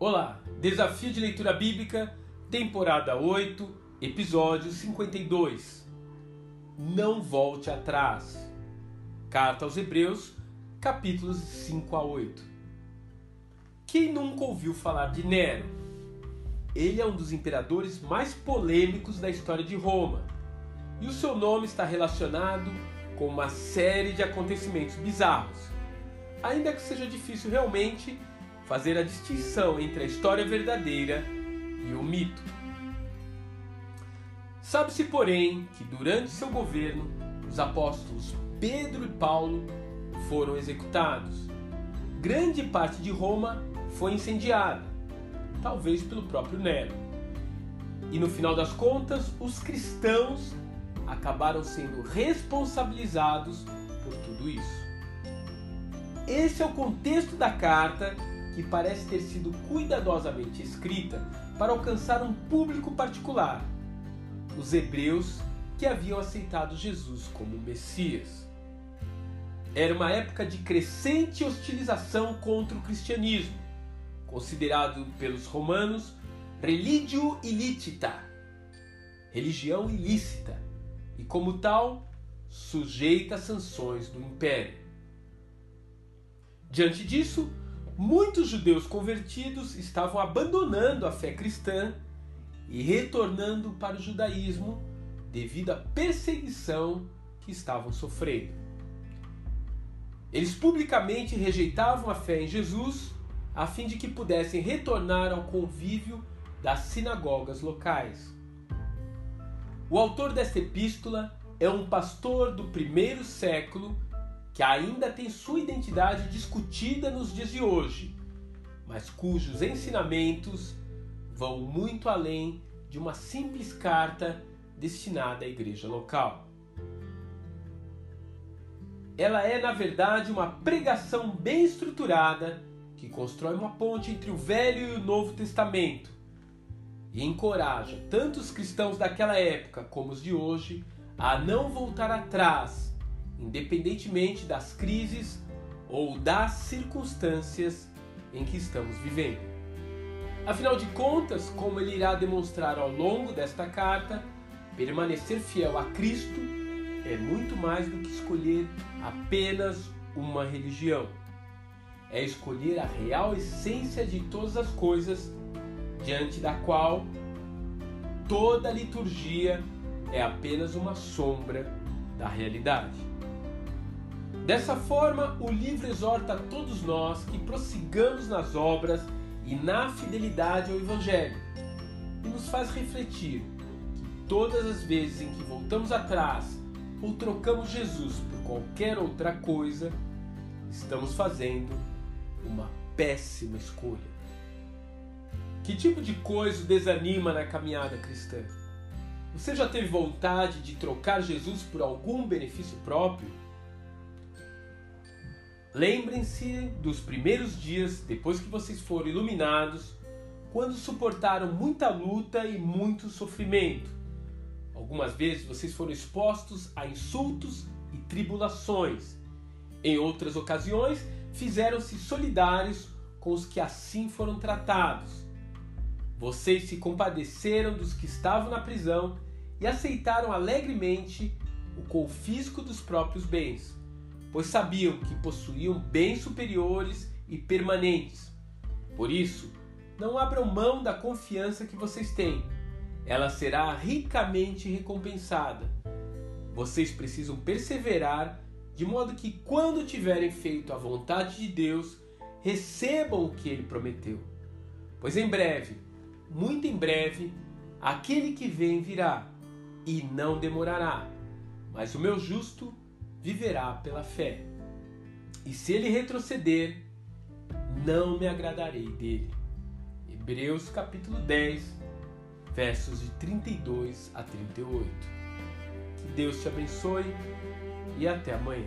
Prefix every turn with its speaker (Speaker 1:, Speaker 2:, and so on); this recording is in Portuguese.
Speaker 1: Olá, Desafio de Leitura Bíblica, temporada 8, episódio 52. Não volte atrás. Carta aos Hebreus, capítulos 5 a 8. Quem nunca ouviu falar de Nero? Ele é um dos imperadores mais polêmicos da história de Roma, e o seu nome está relacionado com uma série de acontecimentos bizarros, ainda que seja difícil realmente fazer a distinção entre a história verdadeira e o mito. Sabe-se, porém, que durante seu governo os apóstolos Pedro e Paulo foram executados. Grande parte de Roma foi incendiada, talvez pelo próprio Nero. E no final das contas, os cristãos acabaram sendo responsabilizados por tudo isso. Esse é o contexto da carta que parece ter sido cuidadosamente escrita para alcançar um público particular, os hebreus que haviam aceitado Jesus como Messias. Era uma época de crescente hostilização contra o cristianismo, considerado pelos romanos religio illicita, religião ilícita, e como tal, sujeita a sanções do império. Diante disso, muitos judeus convertidos estavam abandonando a fé cristã e retornando para o judaísmo devido à perseguição que estavam sofrendo. Eles publicamente rejeitavam a fé em Jesus a fim de que pudessem retornar ao convívio das sinagogas locais. O autor desta epístola é um pastor do primeiro século que ainda tem sua identidade discutida nos dias de hoje, mas cujos ensinamentos vão muito além de uma simples carta destinada à igreja local. Ela é, na verdade, uma pregação bem estruturada que constrói uma ponte entre o Velho e o Novo Testamento e encoraja tanto os cristãos daquela época como os de hoje a não voltar atrás, independentemente das crises ou das circunstâncias em que estamos vivendo. Afinal de contas, como ele irá demonstrar ao longo desta carta, permanecer fiel a Cristo é muito mais do que escolher apenas uma religião. É escolher a real essência de todas as coisas, diante da qual toda liturgia é apenas uma sombra da realidade. Dessa forma, o livro exorta a todos nós que prossigamos nas obras e na fidelidade ao Evangelho, e nos faz refletir que todas as vezes em que voltamos atrás ou trocamos Jesus por qualquer outra coisa, estamos fazendo uma péssima escolha. Que tipo de coisa desanima na caminhada cristã? Você já teve vontade de trocar Jesus por algum benefício próprio? Lembrem-se dos primeiros dias depois que vocês foram iluminados, quando suportaram muita luta e muito sofrimento. Algumas vezes vocês foram expostos a insultos e tribulações. Em outras ocasiões, fizeram-se solidários com os que assim foram tratados. Vocês se compadeceram dos que estavam na prisão e aceitaram alegremente o confisco dos próprios bens, pois sabiam que possuíam bens superiores e permanentes. Por isso, não abram mão da confiança que vocês têm ela será ricamente recompensada. Vocês precisam perseverar de modo que, quando tiverem feito a vontade de Deus, recebam o que ele prometeu. Pois em breve, muito em breve, aquele que vem virá e não demorará. Mas o meu justo viverá pela fé. E se ele retroceder, não me agradarei dele. Hebreus capítulo 10, versos de 32 a 38. Que Deus te abençoe e até amanhã.